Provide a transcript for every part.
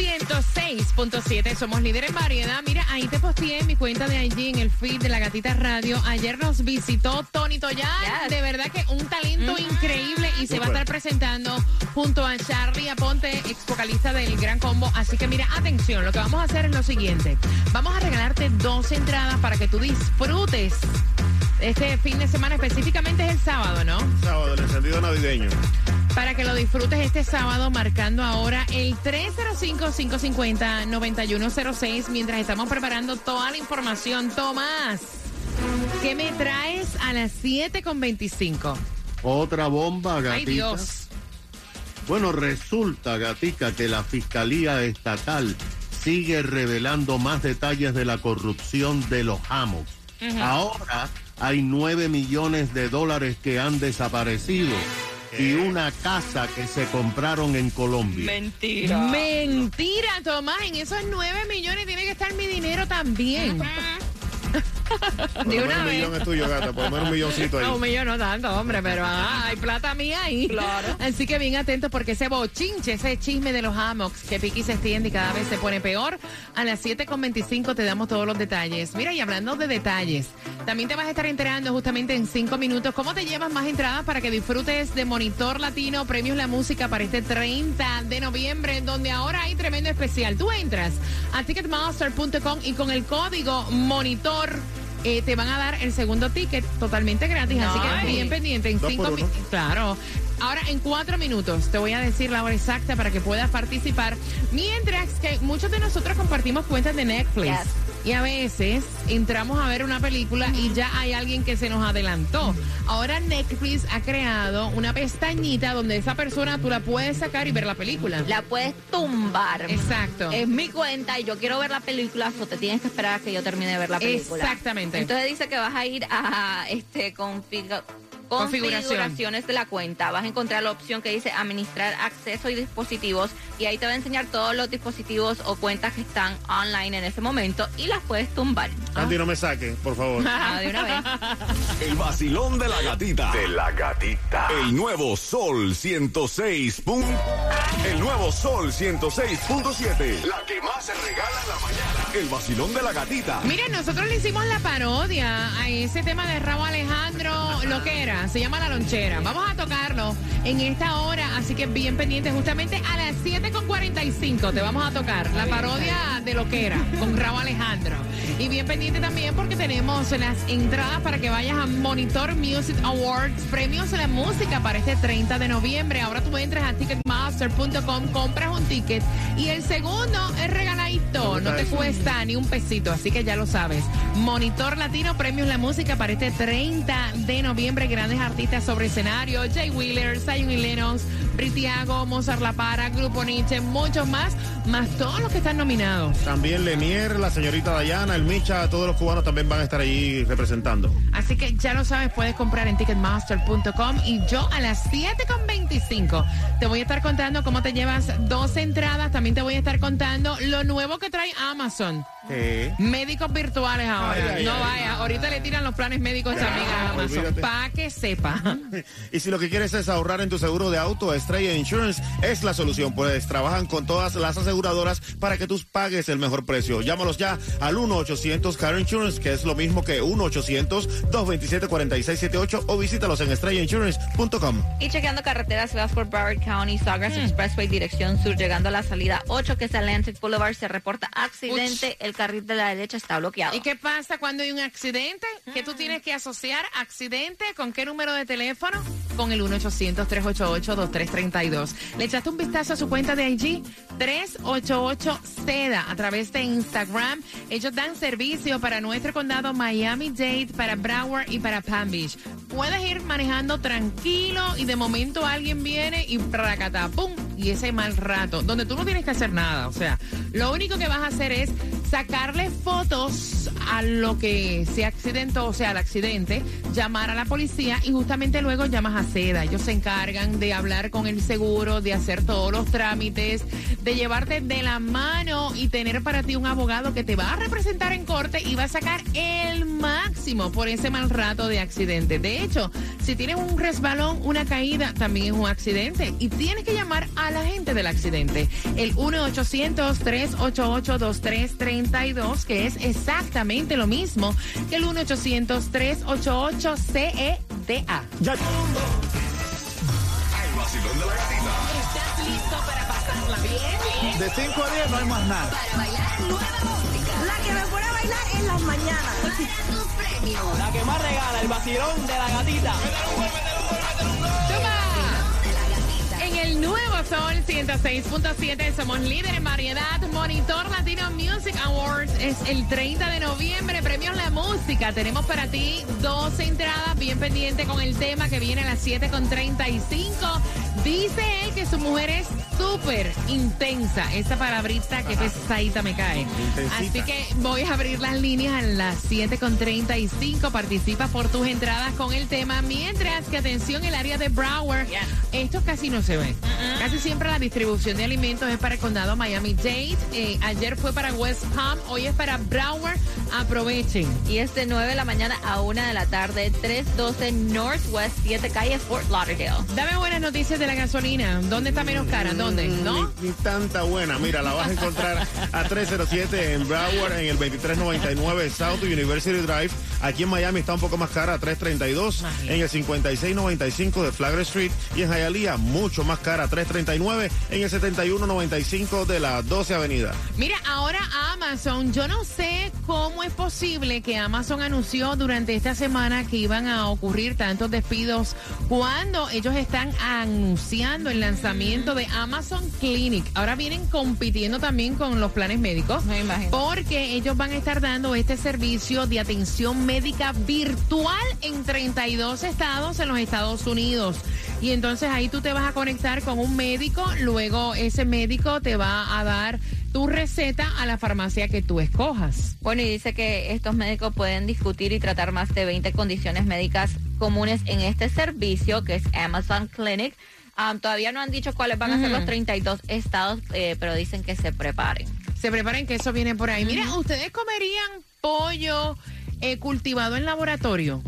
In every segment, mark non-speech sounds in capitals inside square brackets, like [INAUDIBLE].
106.7. Somos líderes en variedad. Mira, ahí te posteé en mi cuenta de IG en el feed de la Gatita Radio. Ayer nos visitó Tony Toyán. De verdad que un talento increíble y se va a estar presentando junto a Charlie Aponte, ex vocalista del Gran Combo. Así que mira, atención, lo que vamos a hacer es lo siguiente. Vamos a regalarte dos entradas para que tú disfrutes este fin de semana, específicamente es el sábado, ¿no? Sábado, el encendido navideño. Para que lo disfrutes este sábado, marcando ahora el 305-550-9106, mientras estamos preparando toda la información. Tomás, ¿qué me traes a las 7.25? Otra bomba, gatita. Ay, Dios. Bueno, resulta, gatica, que la Fiscalía Estatal sigue revelando más detalles de la corrupción de los amos. Ahora hay 9 millones de dólares que han desaparecido y una casa que se compraron en Colombia. Mentira. Mentira, Tomás. En esos 9 millones tiene que estar mi dinero también. Por menos un millón es tuyo, gata. Por lo menos un milloncito ahí. No, un millón no tanto, hombre, pero ah, hay plata mía ahí. Claro. Así que bien atentos porque ese bochinche, ese chisme de los hammocks que Piqui se extiende y cada vez se pone peor. A las 7.25 te damos todos los detalles. Mira, y hablando de detalles, también te vas a estar enterando justamente en 5 minutos cómo te llevas más entradas para que disfrutes de Monitor Latino, Premios La Música para este 30 de noviembre, donde ahora hay tremendo especial. Tú entras a ticketmaster.com y con el código Monitor eh, te van a dar el segundo ticket totalmente gratis. Así que bien pendiente en Dos cinco minutos. Claro. Ahora en cuatro minutos te voy a decir la hora exacta para que puedas participar. Mientras que muchos de nosotros compartimos cuentas de Netflix. Y a veces entramos a ver una película y ya hay alguien que se nos adelantó. Ahora Netflix ha creado una pestañita donde esa persona tú la puedes sacar y ver la película. La puedes tumbar. Exacto. Es mi cuenta y yo quiero ver la película, o te tienes que esperar a que yo termine de ver la película. Exactamente. Entonces dice que vas a ir a este Configuración. Configuraciones de la cuenta. Vas a encontrar la opción que dice administrar acceso y dispositivos y ahí te va a enseñar todos los dispositivos o cuentas que están online en ese momento y las puedes tumbar. Andy, no me saque, por favor. [LAUGHS] Ah, de una vez. [LAUGHS] El vacilón de la gatita. De la gatita. El nuevo Sol 106. pun- El nuevo Sol 106.7. La que más se regala en la mañana. El vacilón de la gatita. Miren, nosotros le hicimos la parodia a ese tema de Raúl Alejandro, lo que era, se llama La Lonchera. Vamos a tocarlo en esta hora, así que bien pendiente, justamente a las 7.45 te vamos a tocar la parodia de lo que era con Raúl Alejandro. Y bien pendiente también porque tenemos las entradas para que vayas a Monitor Music Awards, premios de la música para este 30 de noviembre. Ahora tú entras a ticketmaster.com, compras un ticket y el segundo es regaladito, no te cuesta ni un pesito, así que ya lo sabes. Monitor Latino, premios la música para este 30 de noviembre. Grandes artistas sobre escenario: Jay Wheeler, Zion y Lennox, Britiago, Mozart La Para, Grupo Nietzsche, muchos más, más todos los que están nominados. También Lenier, la señorita Dayana, el Micha, todos los cubanos también van a estar allí representando. Así que ya lo sabes, puedes comprar en ticketmaster.com y yo a las 7.25 te voy a estar contando cómo te llevas dos entradas. También te voy a estar contando lo nuevo que trae Amazon. ¿Qué? Médicos virtuales ahora. Ay, ay, no ay. vaya, ahorita le tiran los planes médicos a amiga Amazon. Para que sepa. [LAUGHS] Y si lo que quieres es ahorrar en tu seguro de auto, Estrella Insurance es la solución. Pues trabajan con todas las aseguradoras para que tú pagues el mejor precio. Llámalos ya al 1-800 Car Insurance, que es lo mismo que 1-800-227-4678 o visítalos en estrellainsurance.com. Y chequeando carreteras, vas por Broward County, Sawgrass Mm. Expressway, dirección sur, llegando a la salida 8, que es Atlantic Boulevard, se reporta accidente. El carril de la derecha está bloqueado. ¿Y qué pasa cuando hay un accidente? ¿Qué tú tienes que asociar accidente con qué número de teléfono? Con el 1-800-388-2332. Le echaste un vistazo a su cuenta de IG, 388 Seda, a través de Instagram. Ellos dan servicio para nuestro condado Miami-Dade, para Broward y para Palm Beach. Puedes ir manejando tranquilo y de momento alguien viene y pracata, pum, y ese mal rato, donde tú no tienes que hacer nada. O sea, lo único que vas a hacer es sacarle fotos a lo que se accidentó, o sea, al accidente, llamar a la policía y justamente luego llamas a SEDA. Ellos se encargan de hablar con el seguro, de hacer todos los trámites, de llevarte de la mano y tener para ti un abogado que te va a representar en corte y va a sacar el máximo por ese mal rato de accidente. De hecho, si tienes un resbalón, una caída, también es un accidente y tienes que llamar a la gente del accidente. El 1-800-388-2332, que es exactamente lo mismo que el 1-800-388-CEDA. Ya. De 5 a 10 no hay más nada. Para bailar nueva música. La que me pone a bailar en las mañanas. Para tus premios. La que más regala, el vacilón de la gatita. En el nuevo Sol 106.7 somos líder en variedad. Monitor Latino Music Awards es el 30 de noviembre. Premios La Música. Tenemos para ti dos entradas bien pendiente con el tema que viene a las 7.35. Dice él que su mujer es súper intensa. Esa palabrita que pesadita me cae. Intensita. Así que voy a abrir las líneas a las 7.35. Participa por tus entradas con el tema. Mientras que atención, el área de Broward. Esto casi no se ve. Casi siempre la distribución de alimentos es para el condado Miami-Dade. Eh, ayer fue para West Palm, hoy es para Broward. Aprovechen. Y es de 9 de la mañana a 1 de la tarde, 312 Northwest 7 Calle Fort Lauderdale. Dame buenas noticias de la gasolina. ¿Dónde está menos cara? ¿Dónde? ¿No? Ni, ni tanta buena. Mira, la vas a encontrar a 307 en Broward, en el 2399 South University Drive. Aquí en Miami está un poco más cara, a 332. Imagínate. En el 5695 de Flagler Street. Y en Hialeah, mucho más cara, 339. En el 7195 de la 12 Avenida. Mira, ahora Amazon, yo no sé cómo es posible que Amazon anunció durante esta semana que iban a ocurrir tantos despidos cuando ellos están anunciando el lanzamiento de Amazon Clinic. Ahora vienen compitiendo también con los planes médicos. Me imagino. Porque ellos van a estar dando este servicio de atención médica virtual en 32 estados en los Estados Unidos. Y entonces ahí tú te vas a conectar con un médico, luego ese médico te va a dar tu receta a la farmacia que tú escojas. Bueno, y dice que estos médicos pueden discutir y tratar más de 20 condiciones médicas comunes en este servicio, que es Amazon Clinic. Um, todavía no han dicho cuáles van a ser los 32 estados, eh, pero dicen que se preparen. Se preparen que eso viene por ahí. Mira, ¿ustedes comerían pollo eh, cultivado en laboratorio?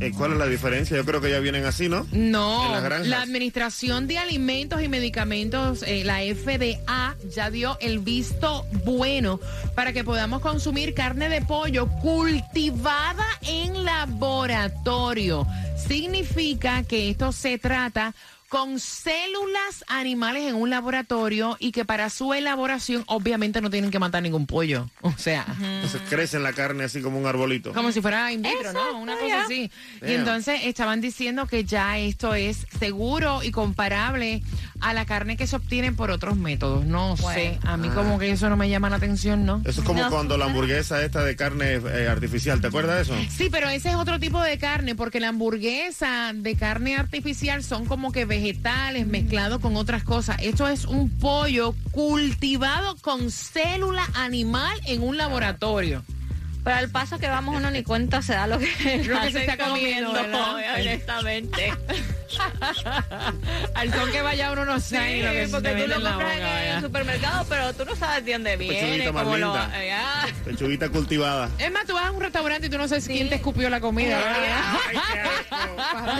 Eh, ¿Cuál es la diferencia? Yo creo que ya vienen así, ¿no? No, En las granjas. la Administración de Alimentos y Medicamentos, eh, la FDA, ya dio el visto bueno para que podamos consumir carne de pollo cultivada en laboratorio. Significa que esto se trata con células animales en un laboratorio y que para su elaboración obviamente no tienen que matar ningún pollo. [LAUGHS] O sea, Entonces crece en la carne así como un arbolito. como si fuera in vitro, Exacto, ¿no? Una cosa así. Y entonces estaban diciendo que ya esto es seguro y comparable a la carne que se obtiene por otros métodos. No sé, a mí como que eso no me llama la atención, ¿no? Eso es como No, cuando la hamburguesa esta de carne eh, artificial, ¿te acuerdas de eso? Sí, pero ese es otro tipo de carne, porque la hamburguesa de carne artificial son como que vegetales mezclados con otras cosas. Esto es un pollo cultivado con célula animal en un laboratorio. Pero al paso que vamos uno ni cuenta se da lo que, Lo que se [LAUGHS] está comiendo, honestamente. [LAUGHS] [LAUGHS] Al son que vaya uno no Sí, sabe lo que se porque te tú lo en compras boca, en el supermercado, pero tú no sabes de dónde viene, Pechuguita más cómo lo... [LAUGHS] Pechuguita cultivada. Es más, tú vas a un restaurante y tú no sabes quién te escupió la comida. ¿verdad?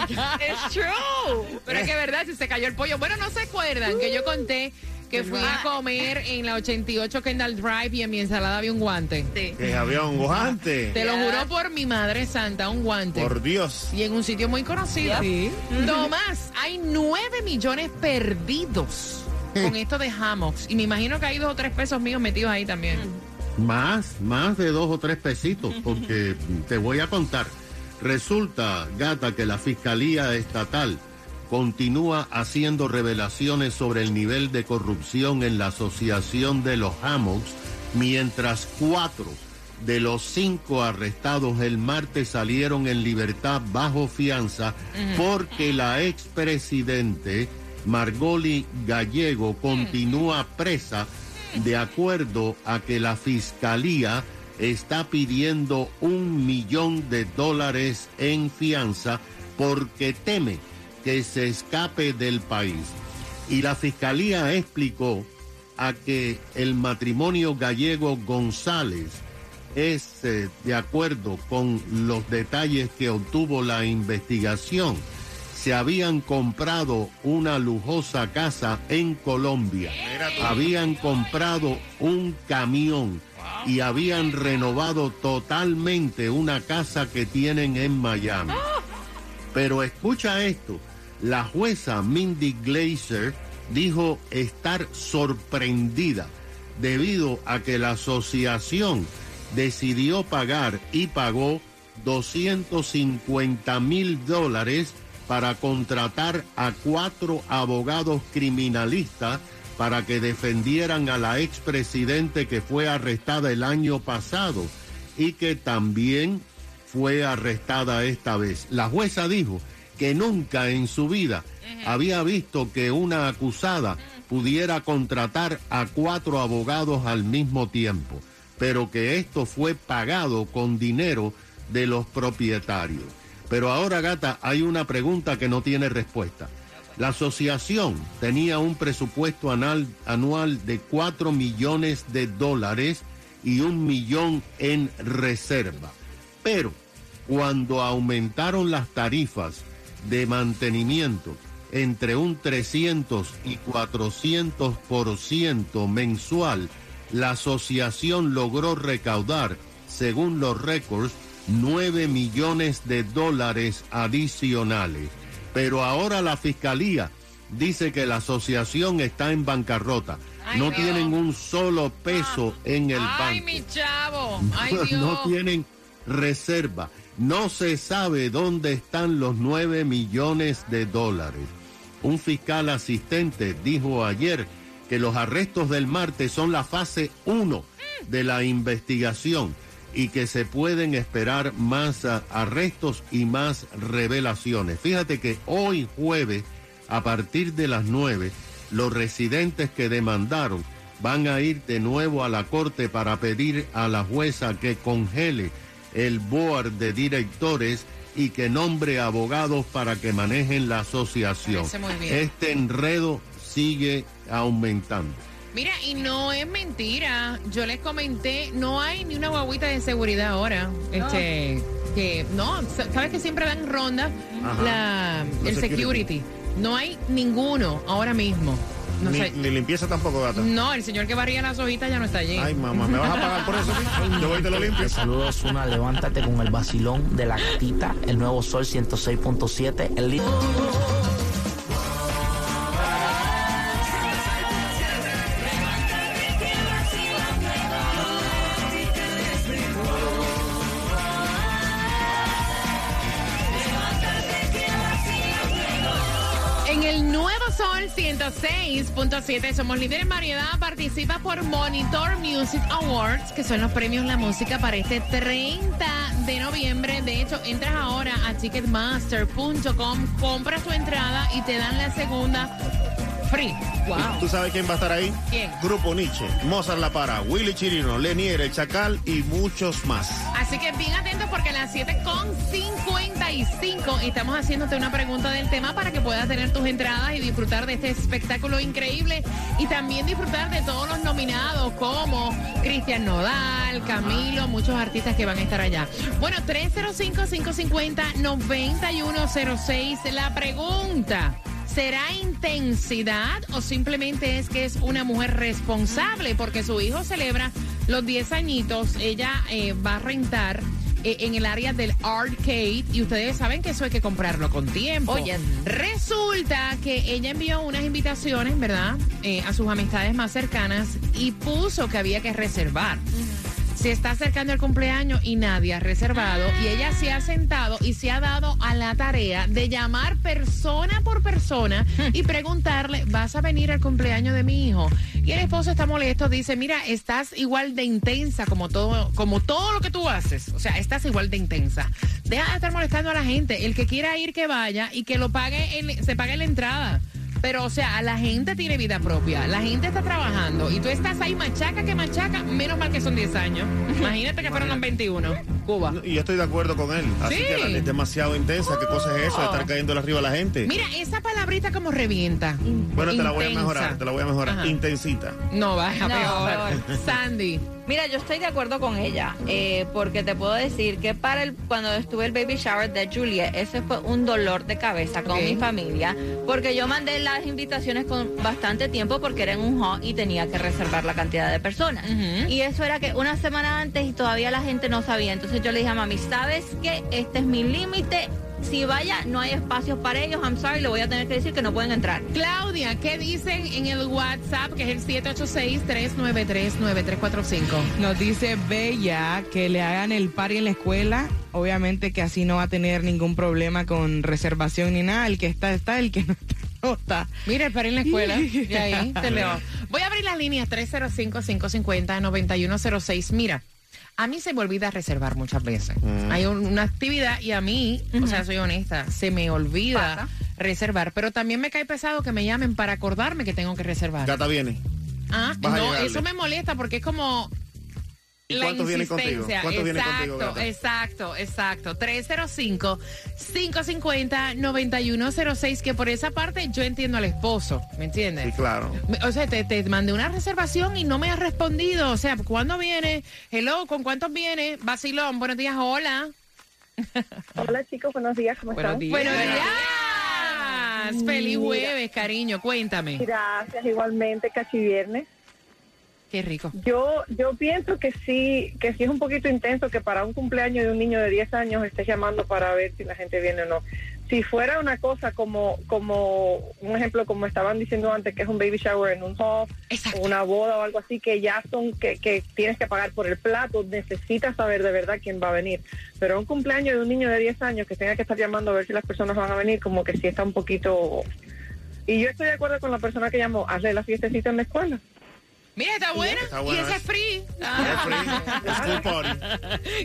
It's [LAUGHS] true. Pero es que verdad, si se cayó el pollo. Bueno, no se acuerdan que yo conté que fui a comer en la 88 Kendall Drive y en mi ensalada había un guante. Sí. Que había un guante. Te lo juro por mi madre santa, un guante. Por Dios. Y en un sitio muy conocido. Sí. Tomás, hay 9 millones perdidos con esto de hammocks. Y me imagino que hay dos o tres pesos míos metidos ahí también. Más, más de dos o tres pesitos, porque te voy a contar. Resulta, gata, que la Fiscalía Estatal continúa haciendo revelaciones sobre el nivel de corrupción en la Asociación de los Hammocks, mientras cuatro de los cinco arrestados el martes salieron en libertad bajo fianza porque la expresidente Margoli Gallego continúa presa de acuerdo a que la fiscalía está pidiendo un millón de dólares en fianza porque teme que se escape del país. Y la fiscalía explicó a que el matrimonio gallego González es eh, de acuerdo con los detalles que obtuvo la investigación. Se habían comprado una lujosa casa en Colombia, habían comprado un camión y habían renovado totalmente una casa que tienen en Miami. Pero escucha esto, la jueza Mindy Glazer dijo estar sorprendida debido a que la asociación decidió pagar y pagó 250 mil dólares para contratar a cuatro abogados criminalistas para que defendieran a la expresidente que fue arrestada el año pasado y que también fue arrestada esta vez. La jueza dijo que nunca en su vida había visto que una acusada pudiera contratar a cuatro abogados al mismo tiempo pero que esto fue pagado con dinero de los propietarios. Pero ahora, gata, hay una pregunta que no tiene respuesta. La asociación tenía un presupuesto anual, anual de 4 millones de dólares y un millón en reserva. Pero cuando aumentaron las tarifas de mantenimiento entre un 300 y 400 por ciento mensual, la asociación logró recaudar, según los récords, 9 millones de dólares adicionales. Pero ahora la fiscalía dice que la asociación está en bancarrota. no tienen un solo peso en el banco. Ay, mi chavo. [LAUGHS] Ay, Dios. no tienen reserva. No se sabe dónde están los 9 millones de dólares. Un fiscal asistente dijo ayer que los arrestos del martes son la fase 1 de la investigación y que se pueden esperar más ah, arrestos y más revelaciones. Fíjate que hoy jueves, a partir de las 9, los residentes que demandaron van a ir de nuevo a la corte para pedir a la jueza que congele el board de directores y que nombre abogados para que manejen la asociación. Este enredo sigue aumentando. Mira, y no es mentira. Yo les comenté, no hay ni una guaguita de seguridad ahora. Este, que no, sa- sabes que siempre dan ronda Ajá. la, el security. security. No hay ninguno ahora mismo. No Ni, sé. ni limpieza tampoco, gata. No, el señor que barría las hojitas ya no está allí. Ay, mamá, ¿me vas a pagar por eso? [LAUGHS] Yo voy y te lo limpio. Saludos, una, levántate con el vacilón de la gatita, el nuevo sol 106.7, el li- 106.7 somos líderes en variedad. Participa por Monitor Music Awards, que son los premios La Música para este 30 de noviembre. De hecho, entras ahora a ticketmaster.com, compras tu entrada y te dan la segunda free. ¿Tú sabes quién va a estar ahí? ¿Quién? Grupo Nietzsche, Mozart La Para, Willy Chirino, Lenier, El Chacal y muchos más. Así que bien atentos porque a las 7.55 estamos haciéndote una pregunta del tema para que puedas tener tus entradas y disfrutar de este espectáculo increíble y también disfrutar de todos los nominados como Cristian Nodal, Camilo, muchos artistas que van a estar allá. Bueno, 305-550-9106. La pregunta. ¿Será intensidad o simplemente es que es una mujer responsable? Porque su hijo celebra los 10 añitos. Ella eh, va a rentar eh, en el área del arcade y ustedes saben que eso hay que comprarlo con tiempo. Oye. Resulta que ella envió unas invitaciones, ¿verdad? Eh, a sus amistades más cercanas y puso que había que reservar. Se está acercando el cumpleaños y nadie ha reservado y ella se ha sentado y se ha dado a la tarea de llamar persona por persona [LAUGHS] y preguntarle, ¿vas a venir al cumpleaños de mi hijo? Y el esposo está molesto, dice, mira, estás igual de intensa como todo, como todo lo que tú haces. O sea, estás igual de intensa. Deja de estar molestando a la gente. El que quiera ir, que vaya y que lo pague, en- se pague la entrada. Pero, o sea, la gente tiene vida propia, la gente está trabajando y tú estás ahí machaca que machaca, menos mal que son 10 años. [LAUGHS] Imagínate que fueron los 21. Cuba. Y yo estoy de acuerdo con él. Así Sí. que la- es demasiado intensa. ¿Qué cosa es eso? de Estar cayendo arriba a la gente. Mira, esa palabrita como revienta. bueno, te la voy a mejorar. Te la voy a mejorar. Ajá. Intensita. No, baja No, peor. peor. Sandy. Mira, yo estoy de acuerdo con ella, eh, porque te puedo decir que para el cuando estuve el baby shower de Julia, ese fue un dolor de cabeza con mi familia, porque yo mandé las invitaciones con bastante tiempo porque era en un hall y tenía que reservar la cantidad de personas. Y eso era que una semana antes y todavía la gente no sabía. Entonces yo le dije a mami, ¿sabes qué? Este es mi límite. Si vaya, no hay espacios para ellos. I'm sorry, le voy a tener que decir que no pueden entrar. Claudia, ¿qué dicen en el WhatsApp, que es el 786-393-9345? Nos dice Bella que le hagan el party en la escuela. Obviamente que así no va a tener ningún problema con reservación ni nada. El que está, está. El que no está, no está. Mira, para en la escuela. [LAUGHS] Y ahí te [LAUGHS] leo. Voy a abrir las líneas 305-550-9106. Mira, a mí se me olvida reservar muchas veces. Hay un- una actividad y a mí, o sea, soy honesta, se me olvida Pasa. reservar. Pero también me cae pesado que me llamen para acordarme que tengo que reservar. Gata viene. Ah, Vas no, eso me molesta porque es como ¿Y la cuántos vienen contigo? insistencia. ¿Cuántos vienen exacto, contigo, gata? exacto, exacto. 305-550-9106, que por esa parte yo entiendo al esposo, ¿me entiendes? Sí, claro. Me- O sea, te, te mandé una reservación y no me has respondido. O sea, ¿cuándo viene? Hello, ¿con cuántos viene? Vacilón, buenos días, hola. Hola chicos, buenos días, ¿cómo Buenos están? días. Buenos días. Feliz jueves, cariño, cuéntame. Gracias, igualmente, casi viernes. Qué rico. Yo yo pienso que sí, que sí es un poquito intenso que para un cumpleaños de un niño de 10 años estés llamando para ver si la gente viene o no. Si fuera una cosa como como un ejemplo como estaban diciendo antes que es un baby shower en un hall, Exacto. o una boda o algo así que ya son que, que tienes que pagar por el plato, necesitas saber de verdad quién va a venir. Pero un cumpleaños de un niño de 10 años que tenga que estar llamando a ver si las personas van a venir, como que sí está un poquito y yo estoy de acuerdo con la persona que llamó, hazle la fiestecita en la escuela. Mira, está buena. Está y bueno ese es free. Es free. School party.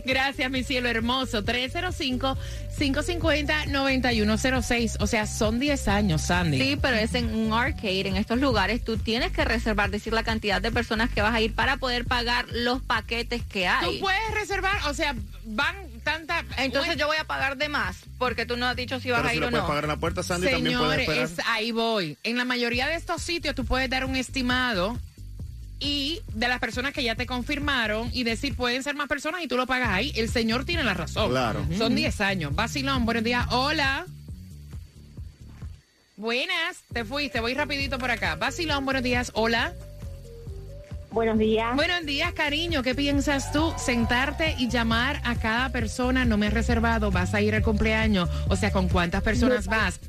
[LAUGHS] Gracias, mi cielo hermoso. 305-550-9106. O sea, son 10 años, Sandy. Sí, pero es en un arcade, en estos lugares tú tienes que reservar, decir la cantidad de personas que vas a ir para poder pagar los paquetes que hay. Tú puedes reservar, o sea, van tanta... Entonces yo voy a pagar de más, porque tú no has dicho si vas Pero a si ir lo o puedes no. pagar en la puerta, Sandy también puede Señores, esperar. es- ahí voy. En la mayoría de estos sitios tú puedes dar un estimado y de las personas que ya te confirmaron y decir pueden ser más personas y tú lo pagas ahí. El señor tiene la razón. Claro. Son 10 años. Vacilón, buenos días. Hola. Buenas, te fuiste, voy rapidito por acá. Vacilón, buenos días. Hola. Buenos días. Buenos días, cariño. ¿Qué piensas tú? Sentarte y llamar a cada persona. No me has reservado, vas a ir al cumpleaños. O sea, ¿con cuántas personas vas?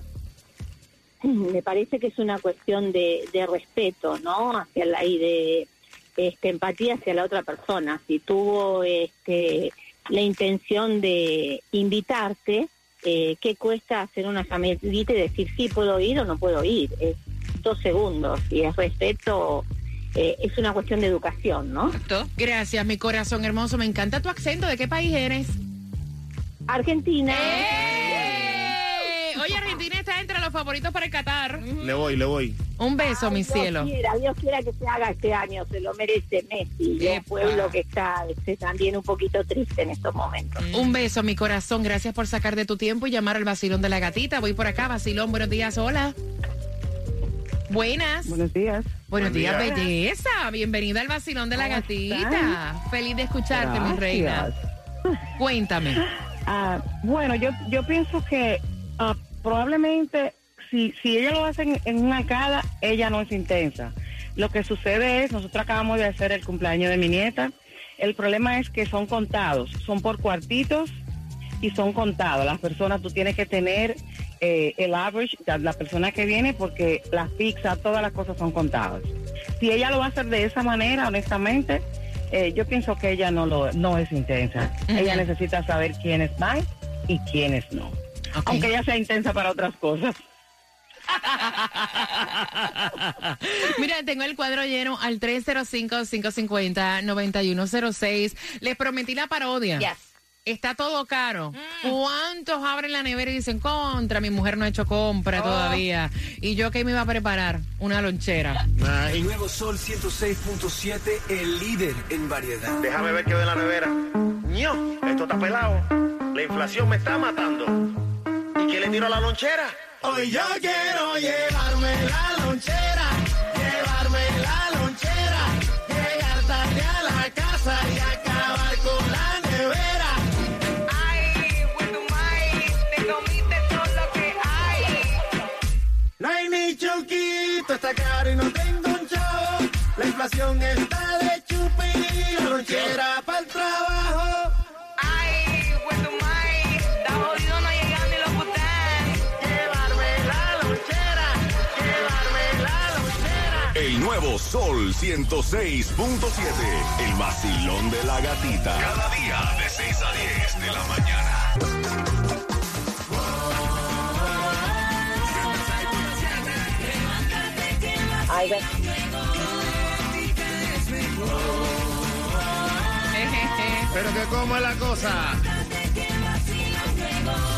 [CLEARS THROAT] me parece que es una cuestión de, de respeto, ¿no? Hacia la, y de este, empatía hacia la otra persona. Si tuvo este, la intención de invitarte, eh, ¿qué cuesta hacer una llamadita y decir sí puedo ir o no puedo ir? Es dos segundos y es respeto, eh, es una cuestión de educación, ¿no? Gracias, mi corazón hermoso. Me encanta tu acento. ¿De qué país eres? Argentina. ¡Eh! Oye, Argentina está entre los favoritos para el Qatar. Le voy, le voy. Un beso, mi Dios cielo. Quiera, Dios quiera que se haga este año, se lo merece Messi, Epa. pueblo que está este, también un poquito triste en estos momentos. Un beso, mi corazón. Gracias por sacar de tu tiempo y llamar al vacilón de la gatita. Voy por acá, vacilón. Buenos días, hola. Buenas. Buenos días. Buenos Buen días, día. belleza. Bienvenida al vacilón de la ¿Cómo gatita. Feliz de escucharte, mi Gracias. reina. Cuéntame. Ah, bueno, yo yo pienso que probablemente si si ella lo hace en, una cada, ella no es intensa. Lo que sucede es, nosotros acabamos de hacer el cumpleaños de mi nieta. El problema es que son contados, son por cuartitos y son contados. Las personas, tú tienes que tener eh, el average, la, la persona que viene, porque las pizzas, todas las cosas son contadas. Si ella lo va a hacer de esa manera, honestamente, eh, yo pienso que ella no lo no es intensa. Ella necesita saber quiénes van y quiénes no. Aunque ella sea intensa para otras cosas. [LAUGHS] Mira, tengo el cuadro lleno al 305-550-9106. Les prometí la parodia. Está todo caro. ¿Cuántos abren la nevera y dicen, contra, mi mujer no ha hecho compra todavía? Y yo que me iba a preparar una lonchera. El nuevo Sol 106.7, el líder en variedad. Déjame ver qué ve en la nevera. ño, esto está pelado. La inflación me está matando. ¿Y qué le tiro a la lonchera? Hoy yo quiero llevarme la lonchera, llevarme la lonchera, llegar tarde a la casa y acabar con la nevera. Ay, with tu maíz, te comiste todo lo que hay. No hay ni choquito, está caro y no tengo un chavo. La inflación está de chupi, la lonchera Sol 106.7. El vacilón de la gatita. Cada día de 6 a 10 de la mañana. Ay, ve- Pero que cómo es la cosa.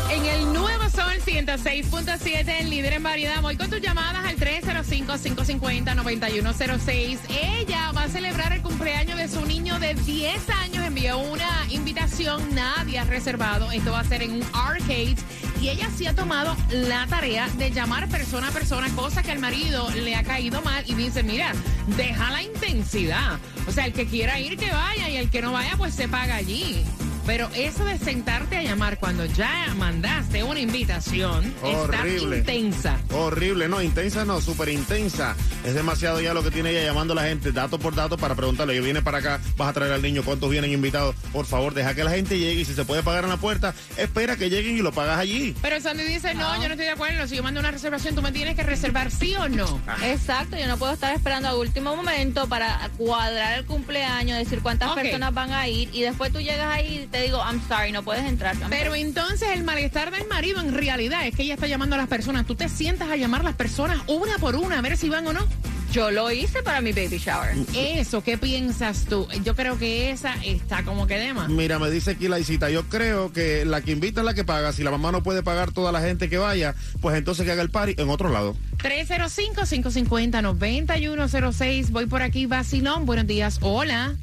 En el nuevo Sol 106.7, el líder en variedad. Voy con tus llamadas 305-550-9106. Ella va a celebrar el cumpleaños de su niño de 10 años. Envió una invitación, nadie ha reservado. Esto va a ser en un arcade. Y ella sí ha tomado la tarea de llamar persona a persona, cosa que al marido le ha caído mal. Y dice, mira, deja la intensidad. O sea, el que quiera ir, que vaya. Y el que no vaya, pues se paga allí. Pero eso de sentarte a llamar cuando ya mandaste una invitación Horrible. está intensa. Horrible, no, intensa no, súper intensa. Es demasiado ya lo que tiene ella llamando a la gente, dato por dato, para preguntarle, yo viene para acá, vas a traer al niño, ¿cuántos vienen invitados? Por favor, deja que la gente llegue y si se puede pagar en la puerta, espera que lleguen y lo pagas allí. Pero Sandy dice, no, yo no estoy de acuerdo. Si yo mando una reservación, tú me tienes que reservar sí o no. Exacto, yo no puedo estar esperando a último momento para cuadrar el cumpleaños, decir cuántas personas van a ir y después tú llegas ahí y te digo, I'm sorry, no puedes entrar. I'm Pero sorry. entonces el malestar del marido en realidad es que ella está llamando a las personas. Tú te sientas a llamar a las personas una por una a ver si van o no. Yo lo hice para mi baby shower. Eso, ¿qué piensas tú? Yo creo que esa está como que de más. Mira, me dice aquí la visita, yo creo que la que invita es la que paga, si la mamá no puede pagar toda la gente que vaya, pues entonces que haga el party en otro lado. 305-550-9106. Voy por aquí, Vacilón. Buenos días. Hola.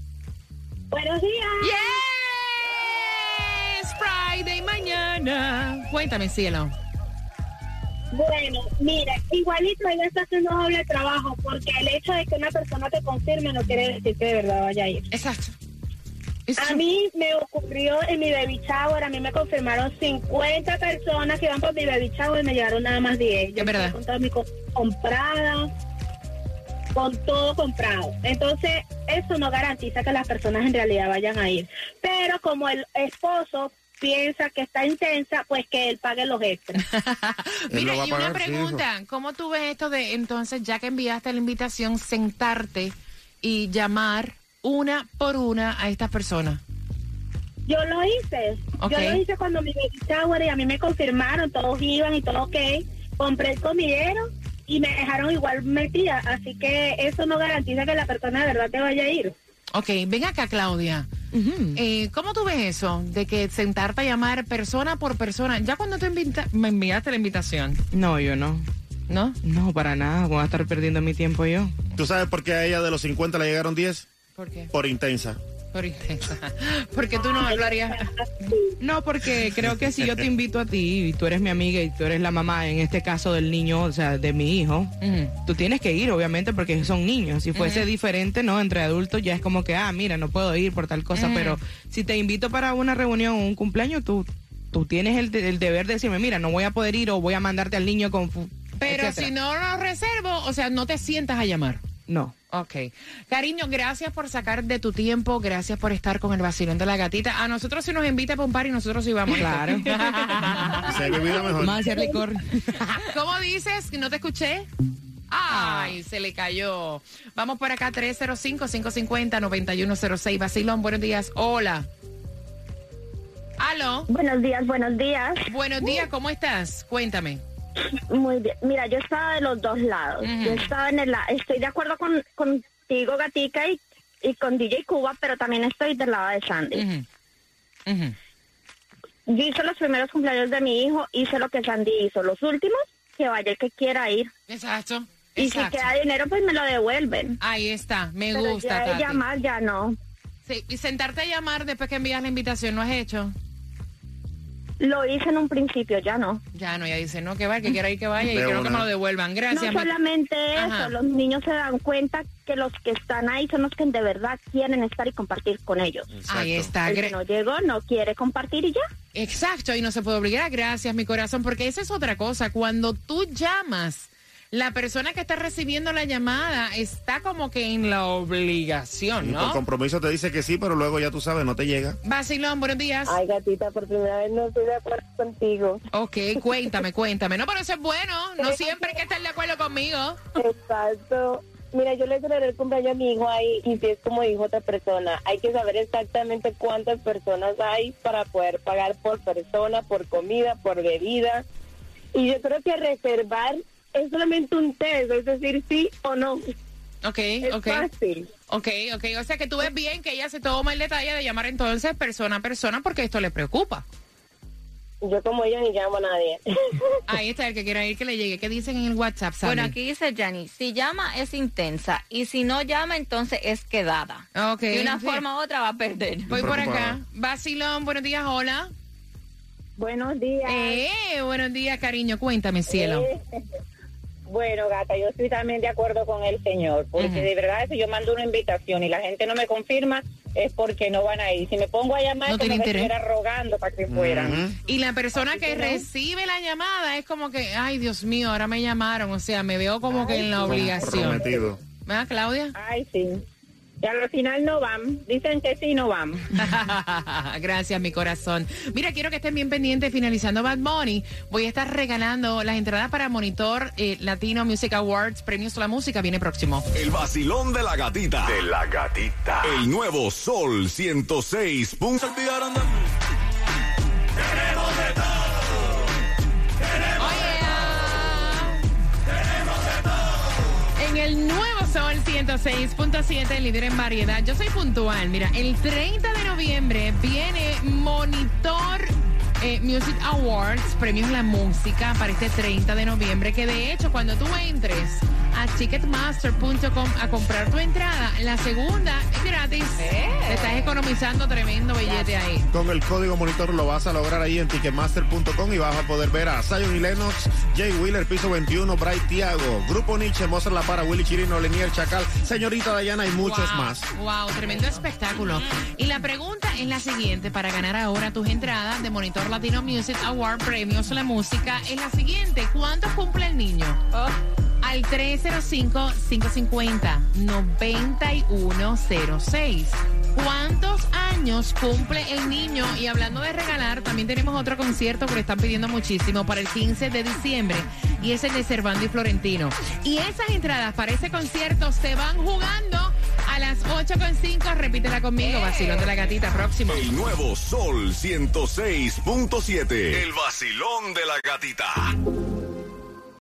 Buenos días. Yes, mañana. Cuéntame, cielo. Bueno, mira, igualito ella está haciendo doble trabajo porque el hecho de que una persona te confirme no quiere decir que de verdad vaya a ir. Exacto. A mí me ocurrió en mi baby shower, a mí me confirmaron 50 personas que iban por mi baby shower y me llegaron nada más 10. Yo Es verdad. Con toda mi cosa comprada, con todo comprado. Entonces, eso no garantiza que las personas en realidad vayan a ir. Pero como el esposo piensa que está intensa, pues que él pague los extras. [LAUGHS] Mira, lo y una sí, pregunta, ¿cómo tú ves esto de entonces, ya que enviaste la invitación, sentarte y llamar una por una a estas personas? Yo lo hice. Yo lo hice cuando mi baby shower y a mí me confirmaron, todos iban y todo ok. Compré el comidero y me dejaron igual metida. Así que eso no garantiza que la persona de verdad te vaya a ir. Ok, ven acá, Claudia. Eh, ¿Cómo tú ves eso de que sentarte a llamar persona por persona? Ya cuando tú invita- me enviaste la invitación, No, yo no. ¿no? No, para nada. Voy a estar perdiendo mi tiempo yo. ¿Tú sabes por qué a ella de los 50 le llegaron 10? ¿Por qué? Por intensa. [LAUGHS] Por intensa. Porque tú no lo harías. No, porque creo que si yo te invito a ti y tú eres mi amiga y tú eres la mamá, en este caso del niño, o sea, de mi hijo, tú tienes que ir, obviamente, porque son niños. Si fuese diferente, ¿no? Entre adultos ya es como que, ah, mira, no puedo ir por tal cosa, pero si te invito para una reunión o un cumpleaños, tú, tú tienes el, de- el deber de decirme, mira, no voy a poder ir o voy a mandarte al niño con... Pero etcétera. si no lo reservo, o sea, no te sientas a llamar. No. Ok. Cariño, gracias por sacar de tu tiempo, gracias por estar con el vacilón de la gatita. A nosotros si nos invita a un par y nosotros sí vamos. Claro. [LAUGHS] Se ha vivido [LAUGHS] mejor. Más corre. ¿Cómo dices? No te escuché. Ay, se le cayó. Vamos por acá, 305-550-9106. Basilón, buenos días. Hola. ¿Aló? Buenos días, buenos días. Buenos días, ¿cómo estás? Cuéntame. Muy bien. Mira, yo estaba de los dos lados. Yo estaba en el estoy de acuerdo con contigo, Gatica, y, y con DJ Cuba, pero también estoy del lado de Sandy. Yo hice los primeros cumpleaños de mi hijo, hice lo que Sandy hizo. Los últimos, que vaya el que quiera ir. Exacto. Y si queda dinero, pues me lo devuelven. Ahí está, me Pero gusta. ya de llamar, ya no. Sí, y sentarte a llamar después que envías la invitación, ¿no has hecho? Lo hice en un principio, ya no. Ya no, ya dice, no, que vaya, que quiera ir, que vaya, y quiero que me lo devuelvan. Gracias. No solamente eso, Ajá. los niños se dan cuenta que los que están ahí son los que de verdad quieren estar y compartir con ellos. Ahí está. El que no llegó, no quiere compartir y ya. Exacto, y no se puede obligar. Gracias, mi corazón, porque esa es otra cosa. Cuando tú llamas, la persona que está recibiendo la llamada está como que en la obligación, Y por ¿no? compromiso te dice que sí, pero luego ya tú sabes, no te llega. Vacilón, buenos días. Ay, gatita, por primera vez no estoy de acuerdo contigo. Ok, cuéntame, cuéntame. No, pero eso es bueno. No siempre hay que estar de acuerdo conmigo. Exacto. Mira, yo le celebré el cumpleaños a mi hijo ahí y si es como dijo otra persona, hay que saber exactamente cuántas personas hay para poder pagar por persona, por comida, por bebida. Y yo creo que reservar es solamente un test, es decir, sí o no. Ok, Es ok. fácil. Ok, ok. O sea que tú ves bien que ella se toma el detalle de llamar entonces persona a persona porque esto le preocupa. Yo como ella ni llamo a nadie. [LAUGHS] Ahí está el que quiera ir que le llegue. ¿Qué dicen en el WhatsApp, Sammy? Bueno, aquí dice Yanni, si llama es intensa y si no llama entonces es quedada. Ok. De una Sí. forma u otra va a perder. Voy por acá. Vacilón, buenos días, hola. Buenos días. Eh, buenos días, cariño. Cuéntame, cielo. Eh, Bueno, gata, yo estoy también de acuerdo con el señor, porque de verdad si yo mando una invitación y la gente no me confirma, es porque no van a ir. Si me pongo a llamar, No interés. estuviera rogando para que fueran. Y la persona Así que que no. recibe la llamada es como que, ay, Dios mío, ahora me llamaron. O sea, me veo como que en la obligación. Comprometido. ¿Verdad, Claudia? Ay, sí. Y al final no van. Dicen que sí, no van. [LAUGHS] Gracias, mi corazón. Mira, quiero que estén bien pendientes. Finalizando Bad Bunny, voy a estar regalando las entradas para Monitor eh, Latino Music Awards, Premios a la Música. Viene próximo. El vacilón de la gatita. De la gatita. El nuevo Sol 106. Pum. Se olvidaron de En el nuevo Sol 106.7, líder en variedad. Yo soy puntual. Mira, el 30 de noviembre viene Monitor eh, Music Awards, premios la música para este 30 de noviembre. Que de hecho, cuando tú entres a ticketmaster.com a comprar tu entrada, la segunda es gratis. Te estás economizando tremendo billete ahí. Con el código monitor lo vas a lograr ahí en ticketmaster.com y vas a poder ver a Zion y Lennox, Jay Wheeler, Piso 21, Bright Tiago, Grupo Nietzsche, Mozart La Para, Willy Chirino, Lenier Chacal, Señorita Dayana y muchos Wow, más. Wow, tremendo espectáculo. Y la pregunta es la siguiente, para ganar ahora tus entradas de Monitor Latino Music Award Premios a la Música, es la siguiente. ¿Cuántos cumple el niño? Al 305-550-9106. ¿Cuántos años cumple el niño? Y hablando de regalar, también tenemos otro concierto que le están pidiendo muchísimo para el 15 de diciembre. Y es el de Cervando y Florentino. Y esas entradas para ese concierto se van jugando a las 8.5. Repítela conmigo, vacilón de la gatita próximo. El nuevo Sol 106.7. El vacilón de la gatita.